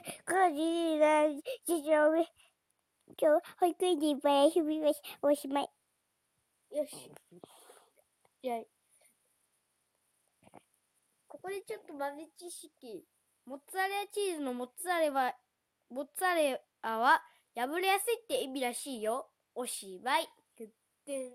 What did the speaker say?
じ、こじら、じじょ。今日、保育園でいっぱい遊びましおしまい。よし。じゃあ、ここでちょっと豆知識。モッツァレラチーズのモッツァレは、モッツァレラは破れやすいって意味らしいよ。おしまい。ぐってん。